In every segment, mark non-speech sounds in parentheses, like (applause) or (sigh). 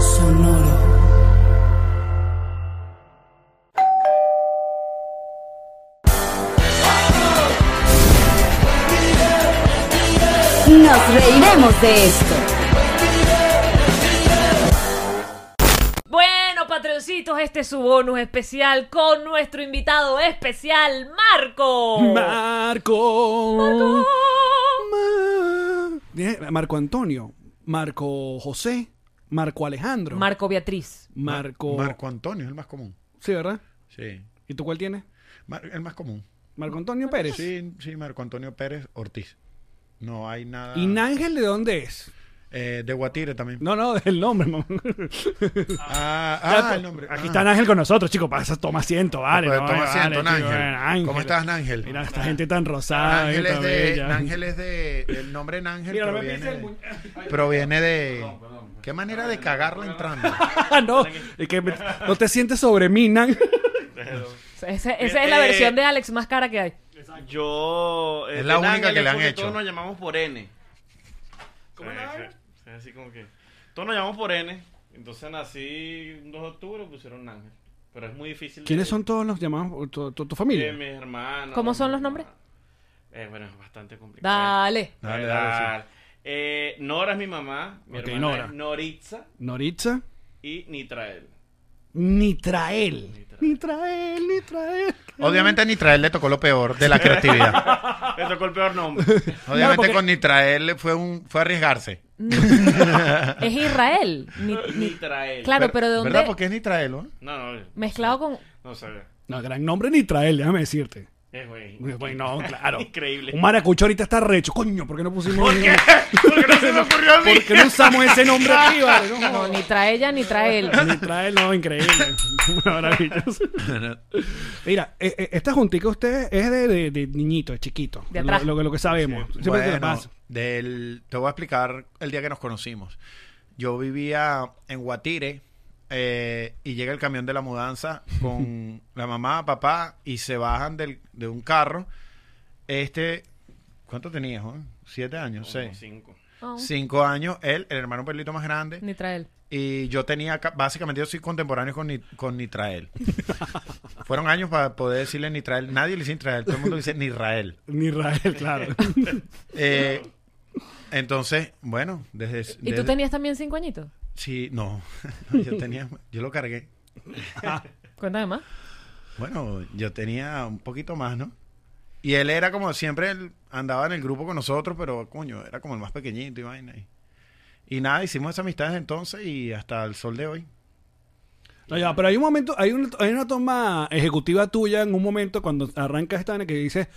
Sonoro. Nos reiremos de esto. Bueno, patroncitos, este es su bonus especial con nuestro invitado especial, Marco. Marco. Ma- Bien, Marco Antonio. Marco José. Marco Alejandro. Marco Beatriz. Marco. Marco Antonio es el más común. Sí, ¿verdad? Sí. ¿Y tú cuál tienes? Mar- el más común. Marco Antonio Pérez. Sí, sí, Marco Antonio Pérez Ortiz. No hay nada. ¿Y Nángel de dónde es? Eh, de Guatire también. No, no, el nombre, mamá. Ah, (laughs) Ya, ah, el nombre. Aquí Ah. está Nángel con nosotros, chicos. Pasa, toma asiento, vale. Pues no, toma vale, asiento, chico, Nángel. bueno. ¿Cómo estás, Nángel? Mira, esta gente tan rosada. Nángel es de. bella. Nángel es de. El nombre Nángel Mira, no me proviene, el de, muñe- proviene de. ¿Qué manera de cagarla entrando? (laughs) Ah, no, es que me- no te sientes sobre mí, Nángel. Esa, esa es la Eh, versión de Alex más cara que hay. Yo. eh, Es la de única que le han porque hecho. Todos nos llamamos por N. ¿Cómo es? así como que. Todos nos llamamos por N. Entonces nací un 2 de octubre y pusieron Ángel. Pero es muy difícil. de- ¿Quiénes son todos los llamados? ¿Tu, tu- tu Eh, familia? mis hermanos. ¿Cómo son los nombres? Eh, bueno, es bastante complicado. Dale. Dale, Dale, dale, Eh, Nora es mi mamá. Mi Ok, hermana Nora. es Noritza Noritza. y Nitrael. Nitrael. Nitrael. Nitrael, Nitrael. Obviamente a Nitrael le tocó lo peor de la creatividad. (laughs) Le tocó el peor nombre. (laughs) Obviamente porque- con Nitrael fue un fue arriesgarse. Es Israel. Ni- ni- Nitrael. Claro, pero ¿de dónde? ¿Verdad? Porque es Nitrael, ¿no? No, no. Mezclado con... No sabía. No, gran nombre Nitrael, déjame decirte. Es güey. Bueno, claro. (laughs) Increíble. Un maracucho ahorita está recho. Coño, ¿por qué no pusimos ¿Por qué? (laughs) ¿Por qué no se me ocurrió a mí? ¿Por qué no usamos ese nombre aquí, vale? No, (laughs) No, ni trae ella ni trae él. Nitrael, no, increíble. Maravilloso. Mira, eh, eh, esta juntica usted es de, de, de niñito, de chiquito. De lo, atrás. lo, que- lo que sabemos. Siempre te Bueno, pasa. del, te voy a explicar el día que nos conocimos. Yo vivía en Guatire eh, y llega el camión de la mudanza con (laughs) la mamá, papá y se bajan del, de un carro. Este, ¿cuánto tenías, Juan? ¿Siete años? Como Seis. cinco. Oh, Cinco años, él, el hermano un pelito más grande. ni trae él. Y yo tenía, ca- básicamente yo soy contemporáneo con, Ni- con Nitrael. (laughs) Fueron años para poder decirle Nitrael. Nadie le dice Nitrael, todo el mundo dice Nirael. Nitrael, claro. (laughs) Eh, entonces, bueno, desde... ¿Y tú desde- tenías también cinco añitos? Sí, no. (laughs) yo (laughs) tenía... Yo lo cargué. (laughs) Cuéntame más. Bueno, yo tenía un poquito más, ¿no? Y él era como siempre, él andaba en el grupo con nosotros, pero coño, era como el más pequeñito y vaina. Y, y nada, hicimos esa amistad desde entonces y hasta el sol de hoy. No, ya, pero hay un momento, hay, un- hay una toma ejecutiva tuya en un momento cuando arranca esta que dice,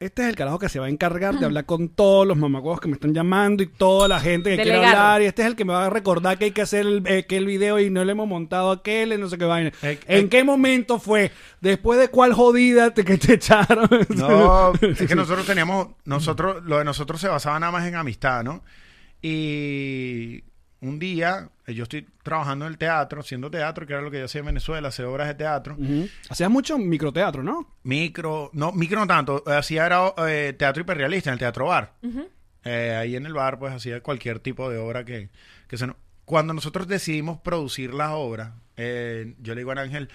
este es el carajo que se va a encargar de hablar con todos los mamacuevos que me están llamando y toda la gente que quiere hablar y este es el que me va a recordar que hay que hacer el, eh, que el video y no le hemos montado aquel, y no sé qué vaina. Eh, ¿En eh. qué momento fue? ¿Después de cuál jodida te, que te echaron? No, (laughs) es que nosotros teníamos, nosotros, lo de nosotros se basaba nada más en amistad, ¿no? Y un día, eh, yo estoy trabajando en el teatro, haciendo teatro, que era lo que yo hacía en Venezuela, hacer obras de teatro. Ujú. Hacías mucho microteatro, ¿no? Micro, no, micro no tanto, hacía era eh, teatro hiperrealista en el teatro bar. Eh, ahí en el bar, pues hacía cualquier tipo de obra que, que se nos- Cuando nosotros decidimos producir la obra, eh, yo le digo a Ángel,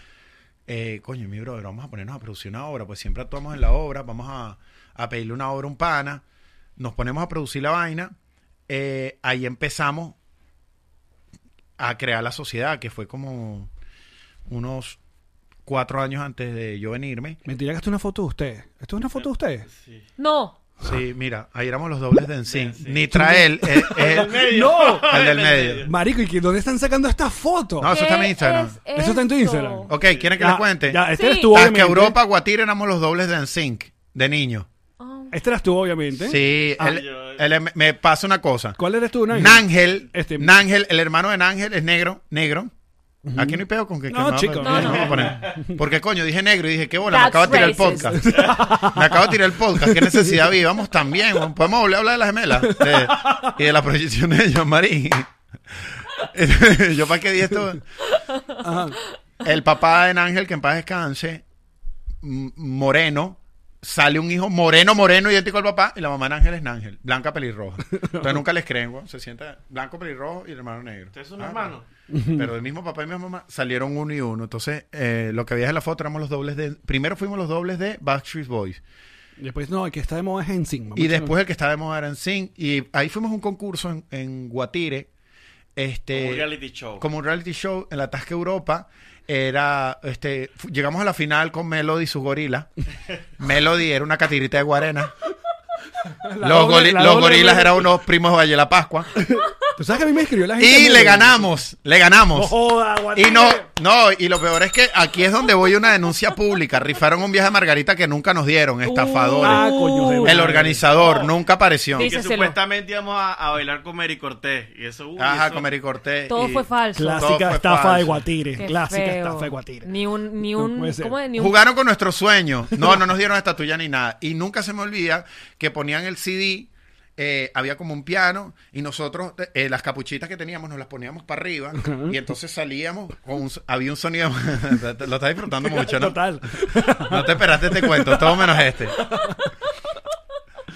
eh, coño, mi brother, vamos a ponernos a producir una obra, pues siempre actuamos en la obra, vamos a, a pedirle una obra a un pana, nos ponemos a producir la vaina, eh, ahí empezamos a crear la sociedad, que fue como unos cuatro años antes de yo venirme. Mentira que esto es una foto de ustedes. ¿Esto es una foto de ustedes? Sí. No. Sí, mira, ahí éramos los dobles de Ensign. Nitrael es, es el, ¡No! el del medio. Marico, ¿y qué- dónde están sacando esta foto? No, eso está en mi ¿Qué Instagram. es Eso está en tu? Instagram. Ok, ¿quieren que Ya, les cuente? Ya, este Sí. eres tú, Hasta que. Europa, Guatire éramos los dobles de Ensign, de niño. Este eras tú, obviamente. Sí, Ah, él- yo- él me- pasa una cosa. ¿Cuál eres tú, Nángel? Nángel, Este- Nángel, el hermano de Nángel es negro, negro. Aquí no hay peo con que que No, No, me no. Porque coño, dije negro y dije, qué bola, me acabo de tirar el podcast. (laughs) me acabo de tirar el podcast, qué necesidad había. Vamos también, podemos volver a hablar de las gemelas de- y de la proyección de Jean Marie. (laughs) Yo para qué di esto. Ajá. El papá de Ángel, que en paz descanse, moreno, sale un hijo moreno, moreno, idéntico al papá, y la mamá de Ángel es Nángel, blanca pelirroja. Entonces nunca les creen, weón. Se sienta blanco pelirrojo y el hermano negro. Ustedes son Ah, hermanos. Pero del mismo papá y misma mamá salieron uno y uno. Entonces, eh, lo que había en la foto éramos los dobles de. Primero fuimos los dobles de Backstreet Boys. Después, no, el que está de moda es en Y después el que estaba de moda era en Sing. Y ahí fuimos a un concurso en, en Guatire. Este, Como un reality show. como un reality show en la Tasca Europa. Era, este, llegamos a la final con Melody y su gorila. Melody era una catirita de guarena. (laughs) Los, doble- goli- la los doble gorilas eran unos primos de Valle de la Pascua. (laughs) Tú sabes que a mí me escribió la gente. Y le ganamos, le ganamos. No joda, Y no, no, y lo peor es que aquí es donde voy a una denuncia pública. Rifaron un viaje a Margarita que nunca nos dieron, estafadores. Ah, coño de El organizador nunca apareció. que Díceselo. supuestamente íbamos a, a bailar con Mary Cortés. Y eso, uy, Ajá, eso- con Mary Cortés. Todo y fue falso. Clásica fue estafa falso. de Guatire. Qué Clásica feo. estafa de Guatire. Ni un, ni un, puede ser. ¿cómo es? Ni un Jugaron con nuestros sueños. No, no nos dieron estatuilla ni nada. Y nunca se me olvida que ponían el CD. eh, había como un piano y nosotros eh, las capuchitas que teníamos nos las poníamos para arriba y entonces salíamos con un, había un sonido (laughs) lo estás disfrutando mucho ¿no? Total. no te esperaste este cuento todo menos este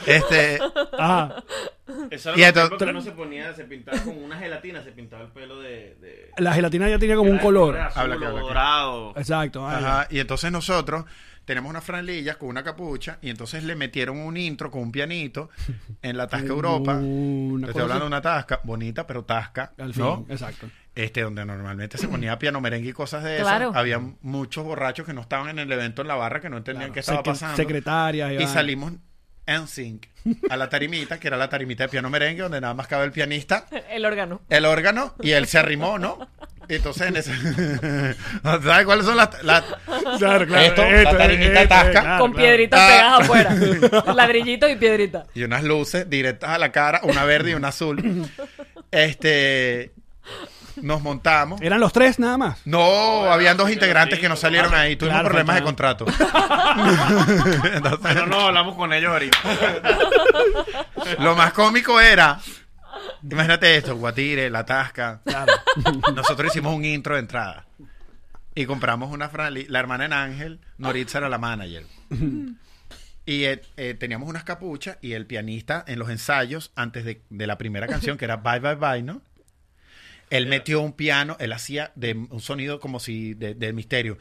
este Ajá. Eso Y era esto- lo que uno se ponía, se pintaba con una gelatina, se pintaba el pelo de... de La gelatina ya tenía como un color. azul Habla que o habla que- dorado. Exacto. ah, Ajá, y entonces nosotros tenemos unas franelillas con una capucha y entonces le metieron un intro con un pianito (laughs) en la Tasca Europa. Una Te estoy hablando de una tasca bonita, pero tasca, Al fin, ¿no? exacto. Este, donde normalmente se ponía piano merengue y cosas de esas. Claro. Había muchos borrachos que no estaban en el evento en la barra, que no entendían Claro. qué estaba pasando. secretarias y y salimos en sync a la tarimita, que era la tarimita de piano merengue, donde nada más cabe el pianista, (laughs) el órgano. el órgano, y él se arrimó, ¿no? Entonces en ese... (laughs) ¿Sabes cuáles son las... las- Claro, claro. Esto, la tarimita tasca. claro, con claro. piedritas Ah. pegadas afuera. (laughs) Ladrillitos y piedritas. y unas luces directas a la cara, una verde y una azul. Este... Nos montamos. Eran los tres nada más. No, habían dos integrantes que no salieron claro. ahí. Tuvimos Claro, problemas de contrato. Entonces, (laughs) Pero no, hablamos con ellos ahorita. (laughs) lo más cómico era. Imagínate esto, Guatire, La Tasca. Claro. Nosotros hicimos un intro de entrada. Y compramos una franeli- La hermana en Ángel, Noritza era la manager. Y eh, eh, teníamos unas capuchas y el pianista en los ensayos, antes de, de la primera canción, que era Bye Bye Bye, ¿no? Él metió un piano, él hacía de, un sonido como si de, de misterio.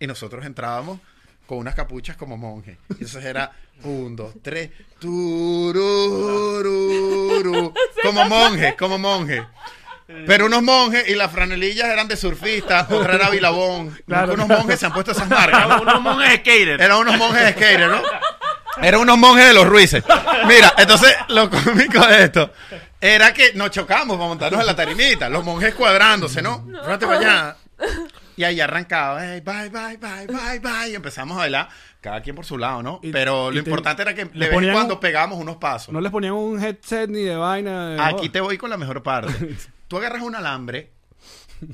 Y nosotros entrábamos con unas capuchas como monjes. Y entonces era un, dos, tres. Turururu. (laughs) Como monje, como monje. Pero unos monjes y las franelillas eran de surfistas, otra era Vilabón. Claro. Unos monjes se han puesto esas marcas. Eran unos monjes skaters. Eran unos monjes de skater, ¿no? Eran unos monjes de los Ruices. Mira, entonces lo cómico de esto era que nos chocamos para montarnos en la tarimita. Los monjes cuadrándose, ¿no? Fíjate para allá. Y ahí arrancaba, "Hey, bye, bye, bye, bye, bye. Y empezamos a bailar, cada quien por su lado, ¿no? Y- Pero lo te- importante era que de le vez ponían cuando un- pegamos unos pasos. No les ponían un headset ni de vaina. de- Aquí te voy con la mejor parte. (laughs) Tú agarras un alambre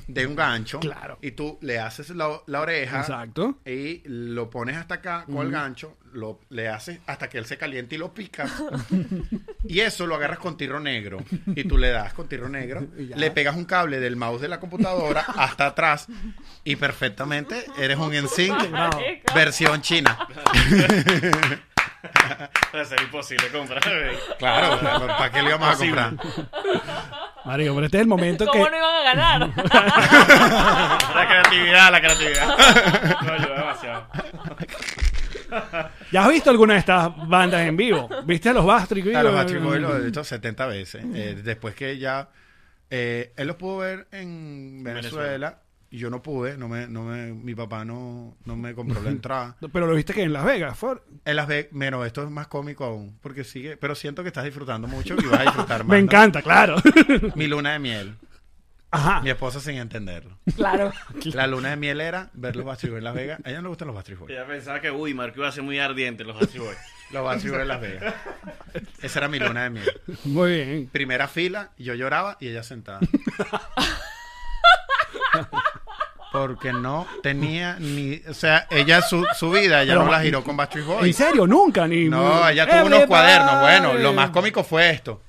de un gancho Claro. y tú le haces la, la oreja Exacto. y lo pones hasta acá con el gancho, lo, le haces hasta que él se caliente y lo picas. (laughs) y eso lo agarras con tirro negro. Y tú le das con tirro negro, (laughs) le pegas un cable del mouse de la computadora hasta atrás y perfectamente eres un NSYNC versión china. (laughs) (laughs) Va a ser imposible comprar. Claro, ¿para qué le íbamos a comprar? Marico, pero este es el momento que. ¿Cómo no iban a ganar? (laughs) La creatividad, la creatividad. No ayuda demasiado. ¿Ya has visto alguna de estas bandas en vivo? ¿Viste a los Bastric A los Backstreet Boys los he visto 70 veces. Eh, después que ya... eh, él los pudo ver en Venezuela. Y yo no pude. No me, no me, mi papá no, no me compró la (laughs) entrada. Pero lo viste que en Las Vegas. Fue... En Las Vegas... Menos, esto es más cómico aún. Porque sigue... Pero siento que estás disfrutando mucho y vas a disfrutar (laughs) más. Me ¿no? encanta, claro. Mi luna de miel. Ajá. Mi esposa sin entenderlo. Claro. La luna de miel era ver los Backstreet Boys en Las Vegas. A ella no le gustan los Backstreet Boys. Ella pensaba que, uy, Marco iba a ser muy ardiente los Backstreet Boys. (laughs) Los Backstreet Boys en Las Vegas. Esa era mi luna de miel. Muy bien. Primera fila, yo lloraba y ella sentada. Porque no tenía ni... O sea, ella su, su vida, ella Pero- no la giró con Backstreet ¿En Boys. serio? Nunca. Ni, No, ella tuvo unos cuadernos. Bueno, lo más cómico fue esto.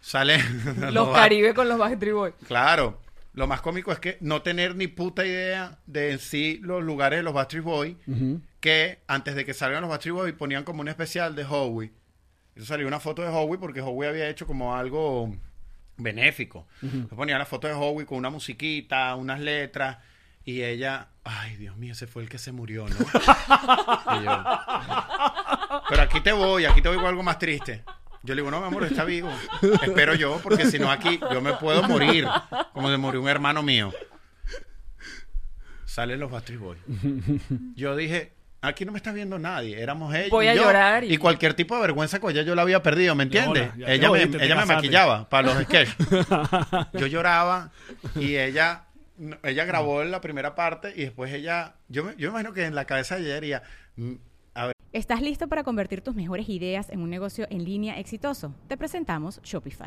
Sale... (laughs) Los Caribe con los Backstreet Boys. Claro. Lo más cómico es que no tener ni puta idea de en sí los lugares de los Backstreet Boys, que antes de que salgan los Backstreet Boys ponían como un especial de Howie. Eso salió una foto de Howie porque Howie había hecho como algo benéfico. Entonces Ponían la foto de Howie con una musiquita, unas letras, y ella, ay Dios mío, ese fue el que se murió, ¿no? Y yo, pero aquí te voy, aquí te voy con algo más triste. Yo le digo, no, mi amor, está vivo. Espero yo, porque si no aquí yo me puedo morir, como se murió un hermano mío. Salen los Backstreet Boys. Yo dije, aquí no me está viendo nadie, éramos ella Voy y a yo. llorar y- Y cualquier tipo de vergüenza que ella yo la había perdido, ¿me entiendes? ahora, ella me, jodiste, te ella me maquillaba para los (laughs) sketches. yo lloraba y ella ella grabó la primera parte y después ella yo me, yo me imagino que en la cabeza de ella diría "Mm, a ver ¿Estás listo para convertir tus mejores ideas en un negocio en línea exitoso? Te presentamos Shopify.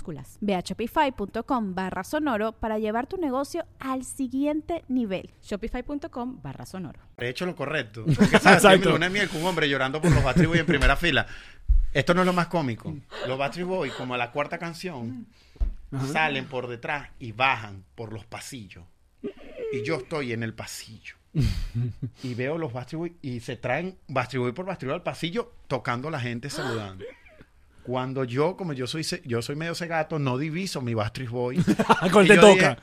Ve a shopify.com barra sonoro para llevar tu negocio al siguiente nivel. Shopify.com barra sonoro. he hecho lo correcto. (laughs) Porque sabes Exacto. miel con un hombre llorando por los Backstreet Boys en primera fila. Esto no es lo más cómico. Los Backstreet Boys como a la cuarta canción salen por detrás y bajan por los pasillos. Y yo estoy en el pasillo. (laughs) Y veo los Backstreet Boys y se traen Backstreet Boy por Backstreet al pasillo tocando a la gente saludando cuando yo como yo soy yo soy medio cegato no diviso mi Backstreet Boy (laughs) ¿Cuál te toca? dije,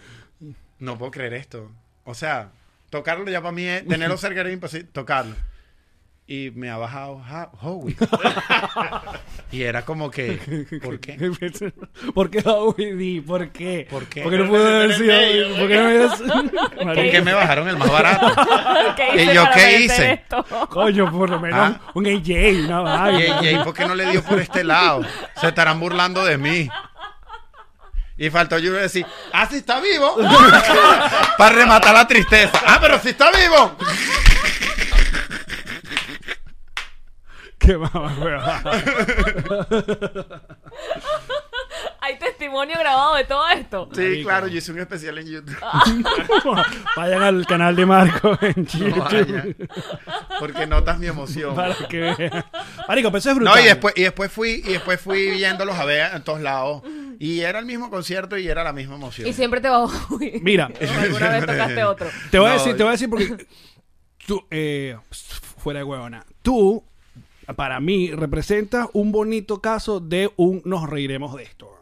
no puedo creer esto. O sea, tocarlo ya para mí es tenerlo cerca era imposible. Tocarlo. Y me ha bajado Ha- Howie. (laughs) y era como que, ¿por qué? (laughs) ¿Por qué Howie D? ¿Por qué? ¿Por qué? ¿Por qué no pudo haber sido? ¿Por qué no sido? (laughs) ¿Por qué me bajaron el más barato? ¿Qué ¿Y yo qué hice? esto? Coño, por lo menos Ah. un AJ, una vaina. Y, y ¿por qué no le dio por este lado? Se estarán burlando de mí. Y faltó yo decir, ah, si está vivo. Para rematar la tristeza. Ah, pero si está vivo. Qué mamá. (laughs) Hay testimonio grabado de todo esto. Sí, Marico. claro, yo hice un especial en YouTube. (laughs) Vayan al canal de Marco (laughs) en YouTube. porque notas mi emoción. para que vean. Marico, pero eso es brutal. No, y después, y después fui, y después fui viéndolos a ver en todos lados. Y era el mismo concierto y era la misma emoción. Y siempre te bajó. Mira, ¿O ¿Alguna vez tocaste otro? te voy a decir, te voy a decir porque tú, eh, fuera de huevona, tú, para mí, representas un bonito caso de un nos reiremos de esto.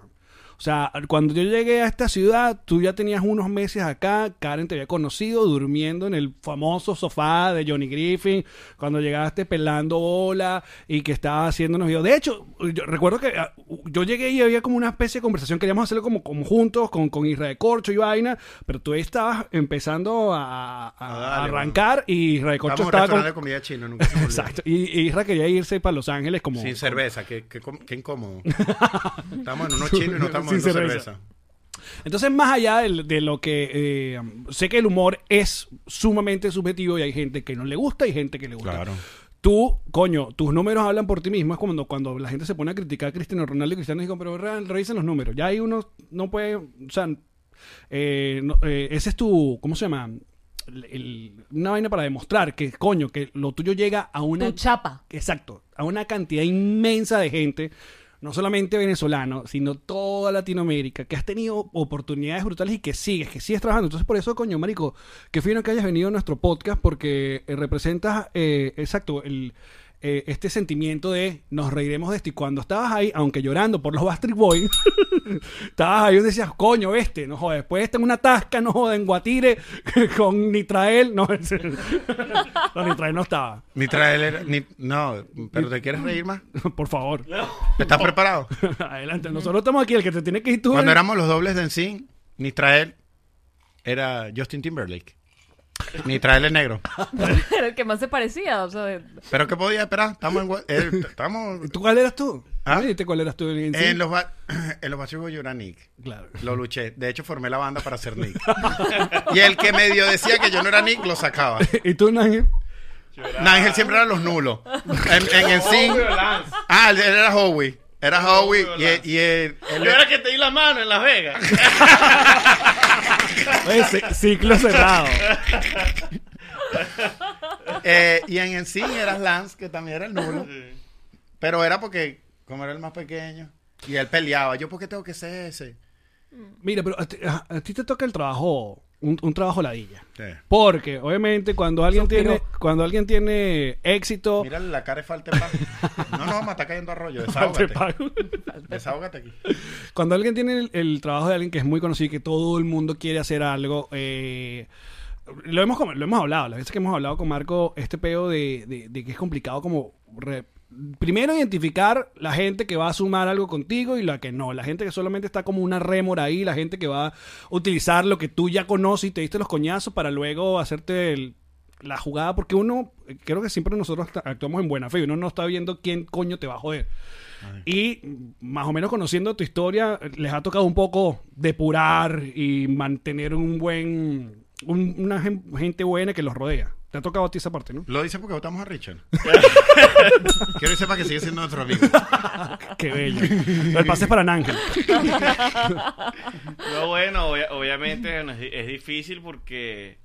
O sea, cuando yo llegué a esta ciudad, tú ya tenías unos meses acá, Karen te había conocido durmiendo en el famoso sofá de Johnny Griffin, cuando llegaste pelando bola y que estaba haciendo unos videos. De hecho, yo recuerdo que ah, yo llegué y había como una especie de conversación, queríamos hacerlo como, como juntos, con, con Israel Corcho y vaina, pero tú estabas empezando a, a- Ah, a arrancar y Israel Corcho Estamos estaba con... de comida china, nunca se. Exacto, y, y Israel quería irse para Los Ángeles como... Sin cerveza, qué, qué, qué incómodo. (laughs) Estamos en unos chinos y no estamos Sin cerveza. cerveza. Entonces, más allá de, lo que eh, sé que el humor es sumamente subjetivo y hay gente que no le gusta y gente que le gusta. Claro. Tú, coño, tus números hablan por ti mismo. Es como cuando, cuando la gente se pone a criticar a Cristiano Ronaldo y Cristiano dijo, pero re- revisen los números. Ya hay uno no puede, o sea, eh, no- eh, ese es tu, ¿cómo se llama? El- el- una vaina para demostrar que, coño, que lo tuyo llega a una Tu chapa. Exacto, a una cantidad inmensa de gente. No solamente venezolano, sino toda Latinoamérica, que has tenido oportunidades brutales y que sigues, que sigues trabajando. Entonces, por eso, coño, marico, qué fino que hayas venido a nuestro podcast porque eh, representas, eh, exacto, el, eh, este sentimiento de nos reiremos de esto. Y cuando estabas ahí, aunque llorando por los Bastard Boys, (laughs) estabas ahí y decías, coño, este, no joder, después está en una tasca, no joder, en Guatire, (laughs) con Nitrael, no, (laughs) no, Nitrael no estaba. Ni traer era- ni, no, pero ¿te quieres reír más? Por favor, ¿Estás preparado? adelante. Nosotros estamos aquí, el que te tiene que ir tú. Cuando eres- éramos los dobles de Ensign, Nitrael era Justin Timberlake. Nitrael es negro. (laughs) Era el que más se parecía. O sea, de- ¿Pero qué podía esperar? Estamos en... Gua- eh, (laughs) estamos ¿Tú cuál eras tú? ¿Ah? ¿Me dijiste cuál eras tú? En, sí? en los, ba- (clears throat) en los yo era Nick. Claro. Lo luché. De hecho, formé la banda para ser Nick. (laughs) y el que medio decía que yo no era Nick, lo sacaba. ¿Y tú, Nángel? Nángel siempre era los nulos. En, en Ensign... Howie o Lance. Ah, él era Howie. Era Howie y, y él- él- Yo era que te di la mano en Las Vegas. (laughs) Oye, ciclo cerrado. (laughs) eh, y en Ensign eras Lance, que también era el nulo. Pero era porque, como era el más pequeño, y él peleaba. Yo, ¿por qué tengo que ser ese? Mira, pero a ti, a- a ti te toca el trabajo, un, un trabajo ladilla. Sí. Porque, obviamente, cuando alguien tiene, cuando alguien tiene éxito, Mírale la cara de falta de paz. No, no, me está cayendo arroyo. (laughs) te Desahógate. pago. (laughs) Desahógate aquí. cuando alguien tiene el, el trabajo de alguien que es muy conocido y que todo el mundo quiere hacer algo, eh, lo hemos com- lo hemos hablado, las veces que hemos hablado con Marco, este peo de, de- de que es complicado como re- primero identificar la gente que va a sumar algo contigo y la que no, la gente que solamente está como una rémora ahí, la gente que va a utilizar lo que tú ya conoces y te diste los coñazos para luego hacerte el- la jugada, porque uno, creo que siempre nosotros actuamos en buena fe, y uno no está viendo quién coño te va a joder. Y más o menos conociendo tu historia, les ha tocado un poco depurar y mantener un buen. un- una gen- gente buena que los rodea. Te ha tocado a ti esa parte, ¿no? Lo dice porque votamos a Richard. (laughs) Quiero que sepa que sigue siendo nuestro amigo. (laughs) Qué bello. El pase es para Nángel. No, bueno, obvia- obviamente es, di- es difícil porque.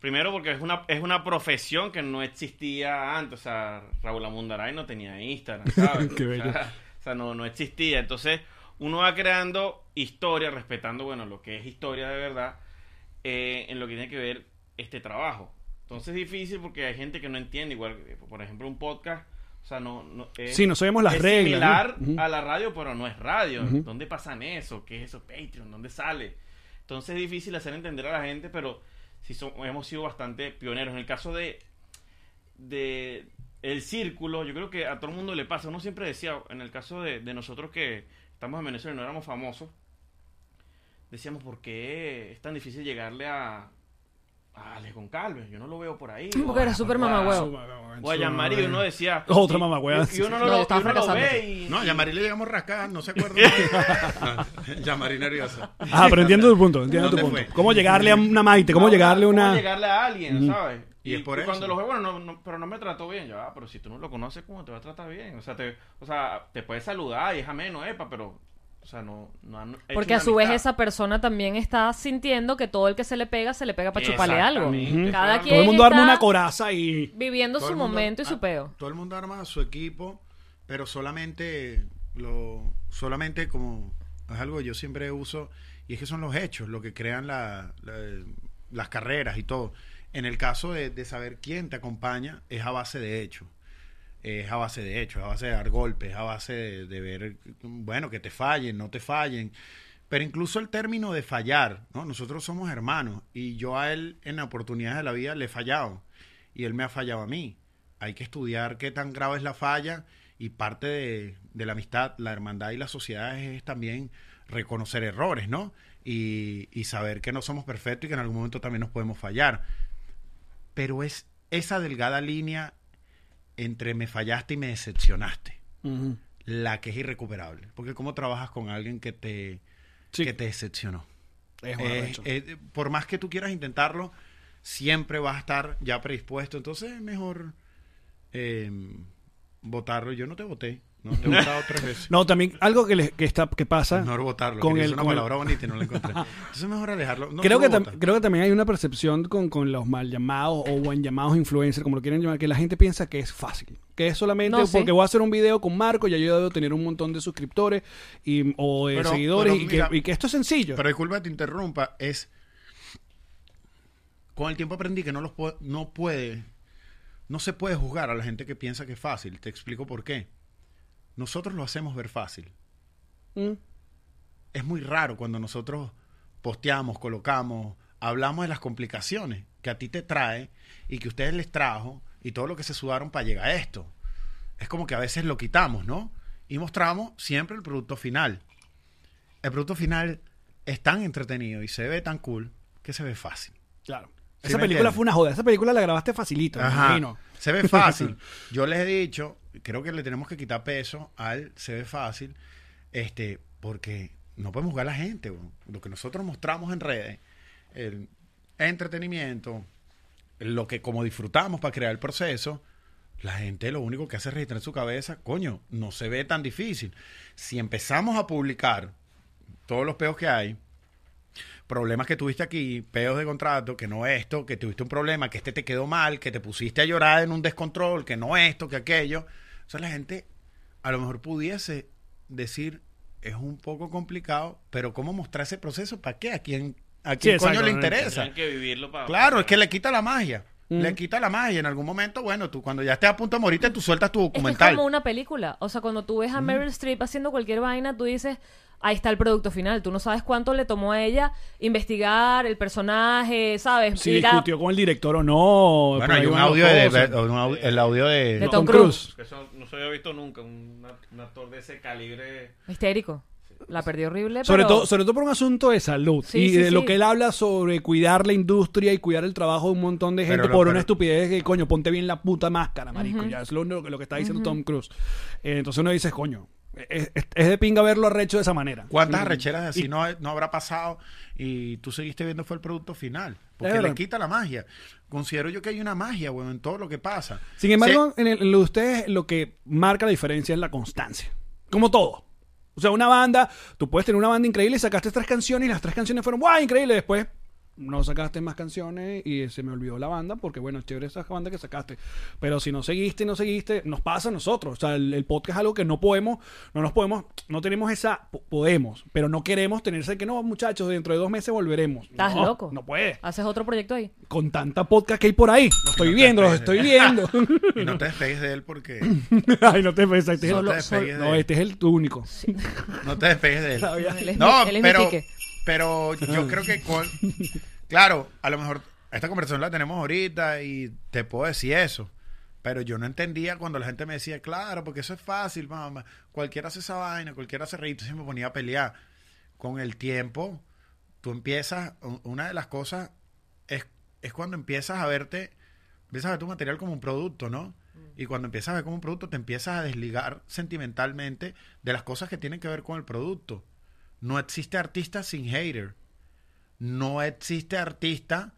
Primero porque es una, es una profesión que no existía antes. O sea, Raúl Amundaray no tenía Instagram, ¿sabes? (laughs) Qué bello. O sea, o sea, no, no existía. Entonces, uno va creando historia, respetando, bueno, lo que es historia de verdad, eh, en lo que tiene que ver este trabajo. Entonces es difícil porque hay gente que no entiende, igual, que, por ejemplo, un podcast. O sea, no, no es, Sí, no sabemos las es reglas, similar a la radio, pero no es radio. ¿Dónde pasan eso? ¿Qué es eso? Patreon, ¿dónde sale? Entonces es difícil hacer entender a la gente, pero sí son- hemos sido bastante pioneros. En el caso de, de el círculo, yo creo que a todo el mundo le pasa. Uno siempre decía, en el caso de, de nosotros que estamos en Venezuela y no éramos famosos, decíamos, ¿por qué es tan difícil llegarle a, a Alex Goncalves? Yo no lo veo por ahí. (laughs) Porque era súper mamagüevo. O a Yamari, y uno decía... Otra mamagüeva. Y, y uno no, lo, yo estaba y uno lo fracasando. ve y... No, a Yamari le llegamos rascada, no se acuerda. (laughs) (laughs) Yamari nerviosa. Ah, pero entiendo tu punto, entiendo tu ¿Dónde punto. fue? ¿Cómo llegarle a una Maite? ¿Cómo llegarle a una...? ¿Cómo llegarle a alguien, ¿sabes? Y es por eso. cuando lo ve, bueno, no, no, pero no me trató bien. Yo, ah, pero si tú no lo conoces, ¿cómo te va a tratar bien? O sea, te, o sea, te puede saludar y es ameno, epa, pero, o sea, no, no han hecho Porque a su vez amistad. esa persona también está sintiendo que todo el que se le pega, se le pega para chuparle algo. Exactamente. Cada Todo quien Todo el mundo arma una coraza y... viviendo Todo su el mundo- momento y su ah, peo. Todo el mundo arma su equipo, pero solamente lo solamente como es algo que yo siempre uso y es que son los hechos lo que crean la- la- las carreras y todo. En el caso de, de saber quién te acompaña es a base de hechos. Es a base de hechos, es a base de dar golpes, es a base de, ver, bueno, que te fallen, no te fallen. Pero incluso el término de fallar, ¿no? Nosotros somos hermanos y yo a él en oportunidades de la vida le he fallado y él me ha fallado a mí. Hay que estudiar qué tan grave es la falla y parte de, la amistad, la hermandad y la sociedad es, también reconocer errores, ¿no? Y saber que no somos perfectos y que en algún momento también nos podemos fallar. Pero es esa delgada línea entre me fallaste y me decepcionaste, la que es irrecuperable. Porque cómo trabajas con alguien que te, Sí. que te decepcionó. Es Eh, eh, por más que tú quieras intentarlo, siempre vas a estar ya predispuesto. Entonces es mejor eh, votarlo. Yo no te voté. No, te he votado tres veces. No, también algo que, le- que, está, que pasa. Mejor votarlo. Con el- es una con el- palabra bonita y no la encontré. (laughs) Entonces es mejor alejarlo. No creo, que tam- creo que también hay una percepción con, con los mal llamados o buen llamados influencers, como lo quieren llamar, que la gente piensa que es fácil. Que es solamente No, sí. porque voy a hacer un video con Marco, ya yo debo tener un montón de suscriptores y, o de Pero- seguidores pero y, mira, que, y que esto es sencillo. Pero disculpa que te interrumpa, es. Con el tiempo aprendí que no los puede, no puede, no se puede juzgar a la gente que piensa que es fácil. Te explico por qué. Nosotros lo hacemos ver fácil. Mm. Es muy raro cuando nosotros posteamos, colocamos, hablamos de las complicaciones que a ti te trae y que ustedes les trajo y todo lo que se sudaron para llegar a esto. Es como que a veces lo quitamos, ¿no? Y mostramos siempre el producto final. El producto final es tan entretenido y se ve tan cool que se ve fácil. Claro. ¿Sí Esa me película entiendes? fue una joda. Esa película la grabaste facilito, me Ajá. imagino. Se ve fácil. (laughs) Yo les he dicho, creo que le tenemos que quitar peso al se ve fácil, este, porque no podemos jugar a la gente. Lo que nosotros mostramos en redes, el entretenimiento, lo que como disfrutamos para crear el proceso, la gente lo único que hace es registrar en su cabeza, coño, no se ve tan difícil. Si empezamos a publicar todos los peos que hay, problemas que tuviste aquí, peos de contrato, que no esto, que tuviste un problema, que este te quedó mal, que te pusiste a llorar en un descontrol, que no esto, que aquello. O sea, la gente a lo mejor pudiese decir, es un poco complicado, pero ¿cómo mostrar ese proceso? ¿Para qué? ¿A quién, a quién coño le interesa? Que vivirlo para... Claro, es que le quita la magia. Mm. Le quita la magia. En algún momento, bueno, tú cuando ya estés a punto de morirte, tú sueltas tu Es que es documental. como una película. O sea, cuando tú ves a Meryl Streep haciendo cualquier vaina, tú dices, ahí está el producto final. Tú no sabes cuánto le tomó a ella investigar el personaje, ¿sabes? Si discutió con el director o no. Bueno, hay un audio de, un el audio de, De Tom Tom Cruise. Que Eso no se había visto nunca, un, un actor de ese calibre. Histérico. La perdió horrible, Sobre, pero... todo, sobre todo por un asunto de salud. Sí, y sí, de lo sí. que él habla sobre cuidar la industria y cuidar el trabajo de un montón de gente Pero por una pero- estupidez que, coño, ponte bien la puta máscara, marico. Ya es lo, único que- lo que está diciendo Tom Cruise. Eh, entonces uno dice, coño, es, de pinga verlo arrecho de esa manera. ¿Cuántas Mm. arrecheras así no, no habrá pasado y tú seguiste viendo fue el producto final? Porque le quita la magia. Considero yo que hay una magia, bueno, en todo lo que pasa. Sin embargo, en, el- en lo de ustedes, lo que marca la diferencia es la constancia. Como todo. O sea, una banda, tú puedes tener una banda increíble y sacaste tres canciones y las tres canciones fueron ¡guau! Increíble. Después no sacaste más canciones y se me olvidó la banda porque, bueno, es chévere esa banda que sacaste. Pero si no seguiste y no seguiste, nos pasa a nosotros. O sea, el, el podcast es algo que no podemos, no nos podemos, no tenemos esa, po- podemos, pero no queremos tenerse que no, muchachos, dentro de dos meses volveremos. ¿Estás No, loco? No puede. ¿Haces otro proyecto ahí? Con tanta podcast que hay por ahí. Los estoy No viendo, los despegues estoy viendo. (laughs) Y no te despegues de él porque (laughs) Ay, no te este es el- no te despegues no, de él. este es el único. No te despegues de él. Él es No, mi- él es mi pero. Pero yo creo que con... Claro, a lo mejor esta conversación la tenemos ahorita y te puedo decir eso. Pero yo no entendía cuando la gente me decía, claro, porque eso es fácil, mamá. Cualquiera hace esa vaina, cualquiera hace reír. Entonces me ponía a pelear. Con el tiempo, tú empiezas, una de las cosas es, es cuando empiezas a verte, empiezas a ver tu material como un producto, ¿no? Y cuando empiezas a ver como un producto, te empiezas a desligar sentimentalmente de las cosas que tienen que ver con el producto. No existe artista sin hater. No existe artista,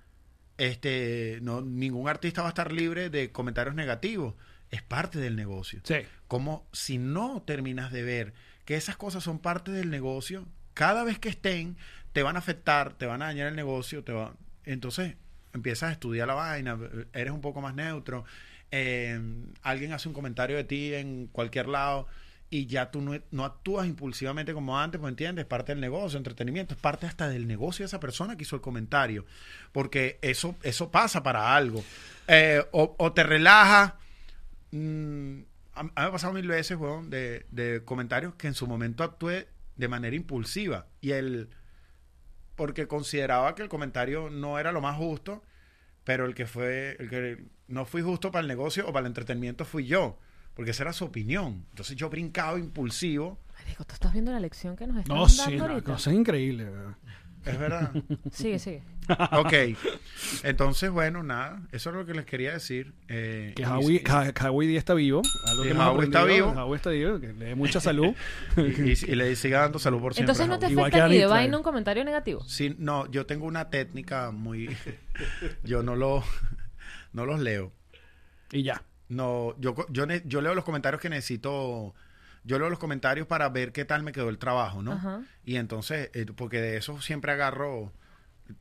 este, no, ningún artista va a estar libre de comentarios negativos. Es parte del negocio. Sí. Como si no terminas de ver que esas cosas son parte del negocio, cada vez que estén, te van a afectar, te van a dañar el negocio, te va... entonces empiezas a estudiar la vaina, eres un poco más neutro, eh, alguien hace un comentario de ti en cualquier lado y ya tú no, no actúas impulsivamente como antes, pues entiendes, es parte del negocio, entretenimiento, es parte hasta del negocio de esa persona que hizo el comentario, porque eso, eso pasa para algo. Eh, o, te relaja, mm, a, a mí me ha pasado mil veces, weón, de, de comentarios que en su momento actué de manera impulsiva y el porque consideraba que el comentario no era lo más justo, pero el que fue el que no fui justo para el negocio o para el entretenimiento fui yo, porque esa era su opinión. Entonces yo brincaba impulsivo, Marico, ¿tú estás viendo la lección que nos están No, dando sí, la ahorita? cosa es increíble. ¿verdad? es verdad. (laughs) Sigue, sigue. ok. Entonces, bueno, nada, eso es lo que les quería decir. eh, Que Howie, Ja- Howie día está vivo. Algo Sí, que Howie está vivo. Howie está vivo, que le dé mucha salud. (laughs) y, y- y le siga dando salud por siempre. Entonces no te afecta ni de vaina un comentario negativo. Sí, no, yo tengo una técnica muy... (laughs) yo no, lo, no los leo. y ya. No, yo, yo, yo leo los comentarios que necesito yo leo los comentarios para ver qué tal me quedó el trabajo, ¿no? Ajá. Y entonces, eh, porque de eso siempre agarro,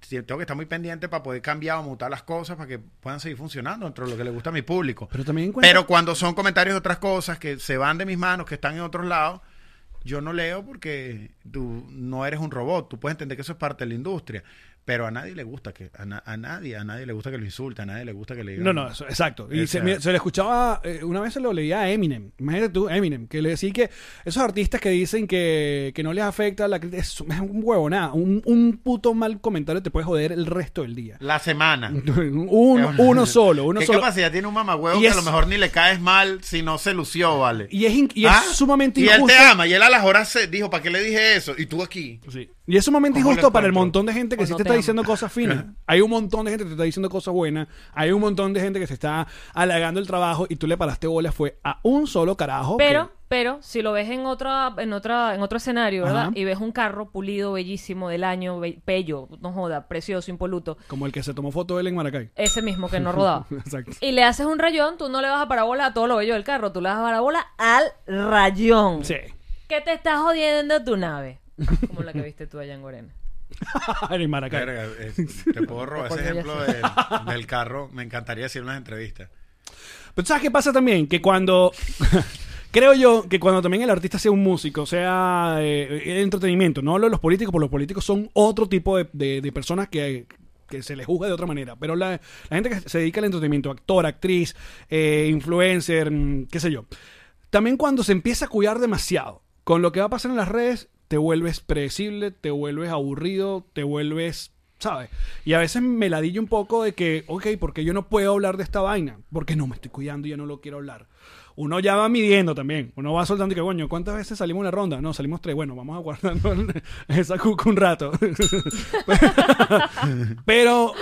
tengo que estar muy pendiente para poder cambiar o mutar las cosas para que puedan seguir funcionando dentro de lo que le gusta a mi público. Pero también encuentra- Pero cuando son comentarios de otras cosas que se van de mis manos, que están en otros lados, yo no leo porque tú no eres un robot. Tú puedes entender que eso es parte de la industria. Pero a nadie le gusta que, a, na- a nadie, a nadie le gusta que lo insulte, a nadie le gusta que le digan. No, no, eso- exacto. Y se, me- se le escuchaba, eh, una vez se lo leía a Eminem. Imagínate tú, Eminem, que le decía que esos artistas que dicen que, que no les afecta la crítica, es, es un huevo, nada. Un, un puto mal comentario te puede joder el resto del día. La semana. (laughs) uno, uno solo, uno ¿Qué solo. capacidad tiene un mamagüevo Y que es- a lo mejor ni le caes mal si no se lució, vale? Y es, in- y es ¿Ah? sumamente Y él injusto. te ama, y él a las horas se dijo, ¿para qué le dije eso? Y tú aquí. Sí. Y es sumamente ¿Cómo injusto para el montón de gente que O sí no te te está ama. diciendo cosas finas. Hay un montón de gente que te está diciendo cosas buenas. Hay un montón de gente que se está halagando el trabajo y tú le paraste bola. Fue a un solo carajo. Pero, que- pero, si lo ves en otra, en otra, en otro escenario, ¿verdad? Ajá. Y ves un carro pulido, bellísimo, del año, be- bello, no joda, precioso, impoluto. como el que se tomó foto de él en Maracay. Ese mismo que no rodaba. (laughs) Exacto. y le haces un rayón, tú no le vas a parabola a todo lo bello del carro, tú le vas a parabola al rayón. Sí. ¿Qué te está jodiendo tu nave? (laughs) Como la que viste tú allá en Gorena. (laughs) en Maracay. Verga, eh, te puedo robar (laughs) ese ejemplo del, del carro. Me encantaría decir en unas entrevistas. Pero ¿sabes qué pasa también? Que cuando... Creo yo que cuando también el artista sea un músico, sea eh, entretenimiento, no hablo de los políticos, porque los políticos son otro tipo de, de- de personas que, que se les juzga de otra manera. Pero la, la gente que se dedica al entretenimiento, actor, actriz, eh, influencer, mm, qué sé yo. También cuando se empieza a cuidar demasiado con lo que va a pasar en las redes, te vuelves predecible, te vuelves aburrido, te vuelves ¿sabes? Y a veces me ladillo un poco de que, ok, porque yo no puedo hablar de esta vaina? Porque no me estoy cuidando y ya no lo quiero hablar. Uno ya va midiendo también. Uno va soltando y que, coño, ¿cuántas veces salimos en la ronda? No, salimos tres. Bueno, vamos a guardar (laughs) esa cuca un rato. (laughs) Pero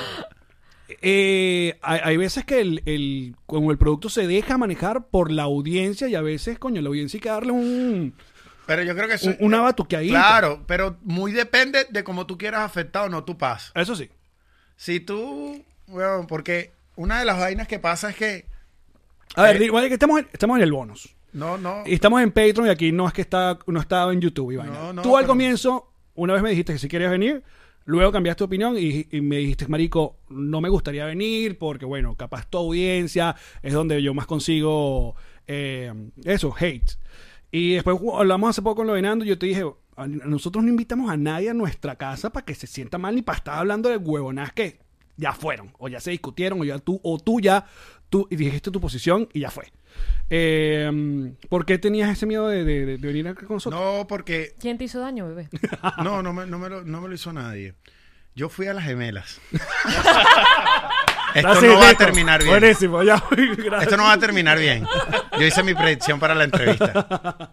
eh, hay, veces que el, el producto se deja manejar por la audiencia y a veces, coño, la audiencia hay que darle un, Pero yo creo que eso, un- una batuqueadita. Claro, pero muy depende de cómo tú quieras afectar o no tu paz. Eso sí. Si tú, bueno, porque una de las vainas que pasa es que A ver, Eh, digo, que estamos en, estamos en el bonus. no, no, Y estamos en Patreon y aquí no es que está, no estaba en YouTube. y vaina. No, no, Tú al pero- comienzo, una vez me dijiste que si querías venir, luego cambiaste tu opinión y, y me dijiste, Marico, no me gustaría venir porque, bueno, capaz tu audiencia es donde yo más consigo eh, eso, hate. Y después hablamos hace poco con lo de Nando y yo te dije, a- nosotros no invitamos a nadie a nuestra casa para que se sienta mal ni para estar hablando de huevonas que ya fueron, o ya se discutieron, o ya tú, o tú ya, tú y dijiste tu posición y ya fue. Eh, ¿Por qué tenías ese miedo de- de venir acá con nosotros? no, porque ¿Quién te hizo daño, bebé? (laughs) no, no me, no me lo, no me lo hizo nadie. Yo fui a las gemelas. (laughs) Esto Así, no va a terminar bien. Buenísimo, ya. (laughs) gracias. Esto no va a terminar bien. Yo hice mi predicción para la entrevista.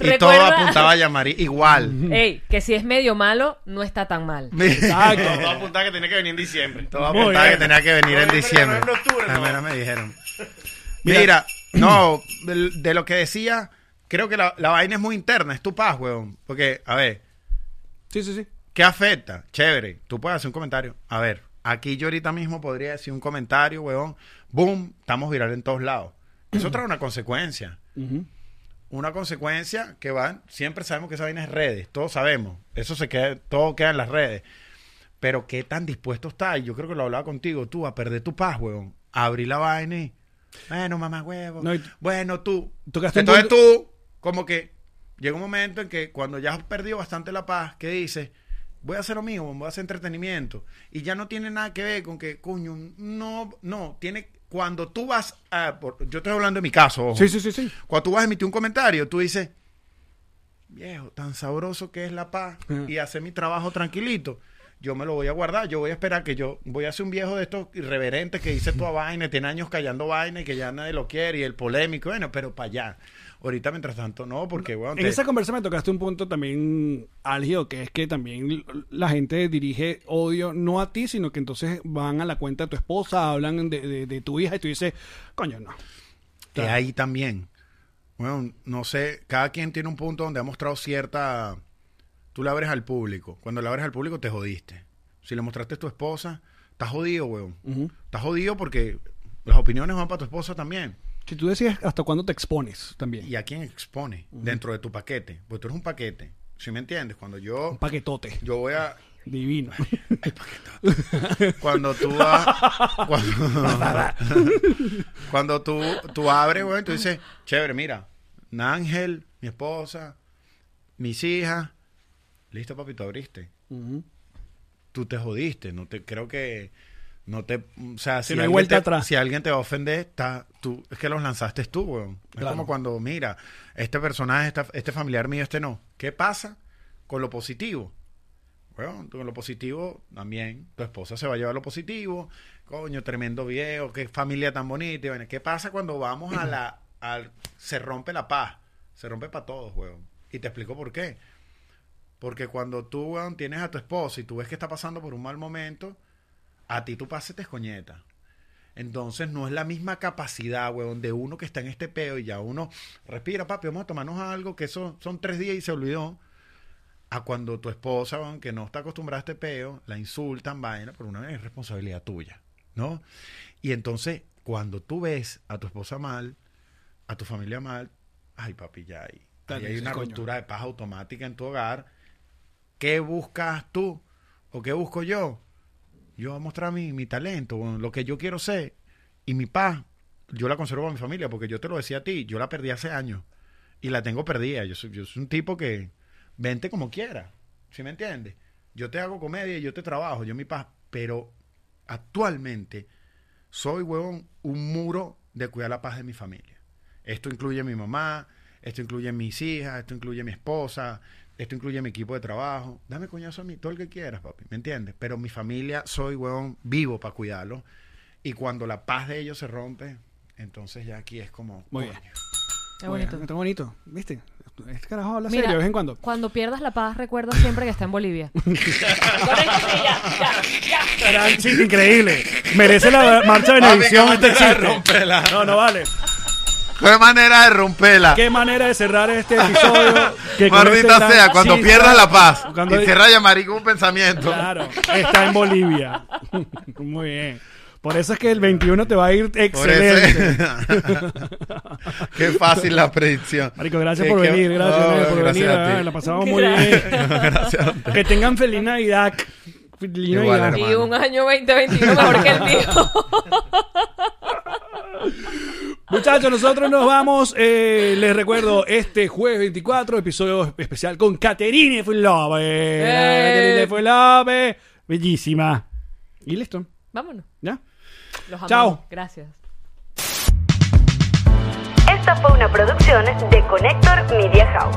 Y Recuerda- todo apuntaba a Yamari igual. Ey, que si es medio malo, no está tan mal. (laughs) Exacto. Todo apuntaba que tenía que venir en diciembre. Todo apuntaba que tenía que venir en diciembre. noviembre, octubre, no. meras me dijeron. Mira. Mira, no, de, de lo que decía, creo que la, la vaina es muy interna, es tu paz, weón. Porque, a ver, Sí, sí, sí. ¿qué afecta? Chévere, tú puedes hacer un comentario. A ver, aquí yo ahorita mismo podría decir un comentario, weón. Boom, estamos viral en todos lados. Eso trae una consecuencia. Una consecuencia que va, siempre sabemos que esa vaina es redes, todos sabemos. Eso se queda, todo queda en las redes. Pero qué tan dispuesto está, y yo creo que lo hablaba contigo, tú, a perder tu paz, weón. A abrir la vaina y, bueno, mamá, huevo. No, bueno, tú. Entonces tú, como que, llega un momento en que cuando ya has perdido bastante la paz, que dices, voy a hacer lo mío, voy a hacer entretenimiento. Y ya no tiene nada que ver con que, coño, no, no, tiene, cuando tú vas a, por- yo estoy hablando de mi caso, ojo. Sí, sí, sí, sí. Cuando tú vas a emitir un comentario, tú dices, viejo, tan sabroso que es la paz y hacer mi trabajo tranquilito. Yo me lo voy a guardar, yo voy a esperar que yo voy a ser un viejo de estos irreverentes que dice toda vaina, tiene años callando vaina y que ya nadie lo quiere y el polémico, bueno, pero para allá. Ahorita, mientras tanto, no, porque, bueno, En esa conversa me tocaste un punto también álgido, que es que también la gente dirige odio no a ti, sino que entonces van a la cuenta de tu esposa, hablan de, de- de tu hija y tú dices, coño, no. que ahí también. Bueno, no sé, cada quien tiene un punto donde ha mostrado cierta... Tú le abres al público. Cuando le abres al público te jodiste. Si le mostraste a tu esposa, estás jodido, weón. Ujú. Estás jodido porque las opiniones van para tu esposa también. Si tú decías hasta cuándo te expones también. ¿Y a quién expone dentro de tu paquete? Pues tú eres un paquete. ¿Sí me entiendes? Cuando yo, Un paquetote. yo voy a... Divino. (laughs) Cuando tú vas... (laughs) Cuando, (laughs) cuando tú, tú abres, güey, tú dices, chévere, mira, Ángel, mi esposa, mis hijas. Listo, papi, tú abriste. Tú te jodiste. No te, creo que... No te... O sea, si, no hay vuelta te- atrás. si alguien te va a ofender, está, tú, es que los lanzaste tú, weón. Es como cuando, mira, este personaje, esta- este familiar mío, este no. ¿Qué pasa con lo positivo? Bueno, con lo positivo también. Tu esposa se va a llevar lo positivo. Coño, tremendo video. Qué familia tan bonita. ¿Qué pasa cuando vamos a la... (clears throat) al- se rompe la paz. Se rompe para todos, weón. Y te explico por qué. Porque cuando tú, weón, tienes a tu esposa y tú ves que está pasando por un mal momento, a ti tu paz se te escoñeta. Entonces no es la misma capacidad, weón, de uno que está en este peo y ya uno respira, papi, vamos a tomarnos algo, que eso son tres días y se olvidó. A cuando tu esposa, weón, que no está acostumbrada a este peo, la insultan, vaina, por una irresponsabilidad tuya, ¿no? Y entonces, cuando tú ves a tu esposa mal, a tu familia mal, ay, papi, ya hay, Dale, hay una coño. ruptura de paz automática en tu hogar. ¿Qué buscas tú? ¿O qué busco yo? Yo voy a mostrar mi, mi talento, lo que yo quiero ser. Y mi paz, yo la conservo a mi familia, porque yo te lo decía a ti, yo la perdí hace años. Y la tengo perdida. Yo soy, yo soy un tipo que vente como quiera. ¿Sí me entiendes? Yo te hago comedia yo te trabajo, yo mi paz. Pero actualmente soy, huevón, un muro de cuidar la paz de mi familia. Esto incluye a mi mamá, esto incluye a mis hijas, esto incluye a mi esposa, esto incluye a mi equipo de trabajo. Dame coñazo a mí, todo el que quieras, papi, ¿me entiendes? Pero mi familia, soy, huevón, vivo para cuidarlo. Y cuando la paz de ellos se rompe, entonces ya aquí es como... Muy bien. Qué bonito. Está bonito. ¿Viste? Este carajo habla Mira, serio de vez en cuando. Cuando pierdas la paz, recuerda siempre que está en Bolivia. (laughs) Increíble. Merece la marcha de este romperla. No, no vale. ¿Qué manera de romperla? Qué manera de cerrar este episodio. (laughs) que Maldita este sea, cuando pierdas la paz Cuando- y se raya marico un pensamiento. Claro, está en Bolivia. (laughs) Muy bien. Por eso es que el 21 te va a ir excelente. (laughs) Qué fácil la predicción. Marico, gracias Qué- por venir, gracias Oh, por gracias venir. a ti. La pasamos muy bien. Gracias. Que tengan feliz Navidad. Feliz Igual, Navidad. Y un año 2021 mejor que el mío. Muchachos, nosotros nos vamos. eh, les recuerdo, este jueves 24, episodio especial con Caterine Fuenlope. ¡Eh! Caterine Fuenlope. Bellísima. Y listo. Vámonos. ¿Ya? Los amamos. Chao. Gracias. Esta fue una producción de Connector Media House.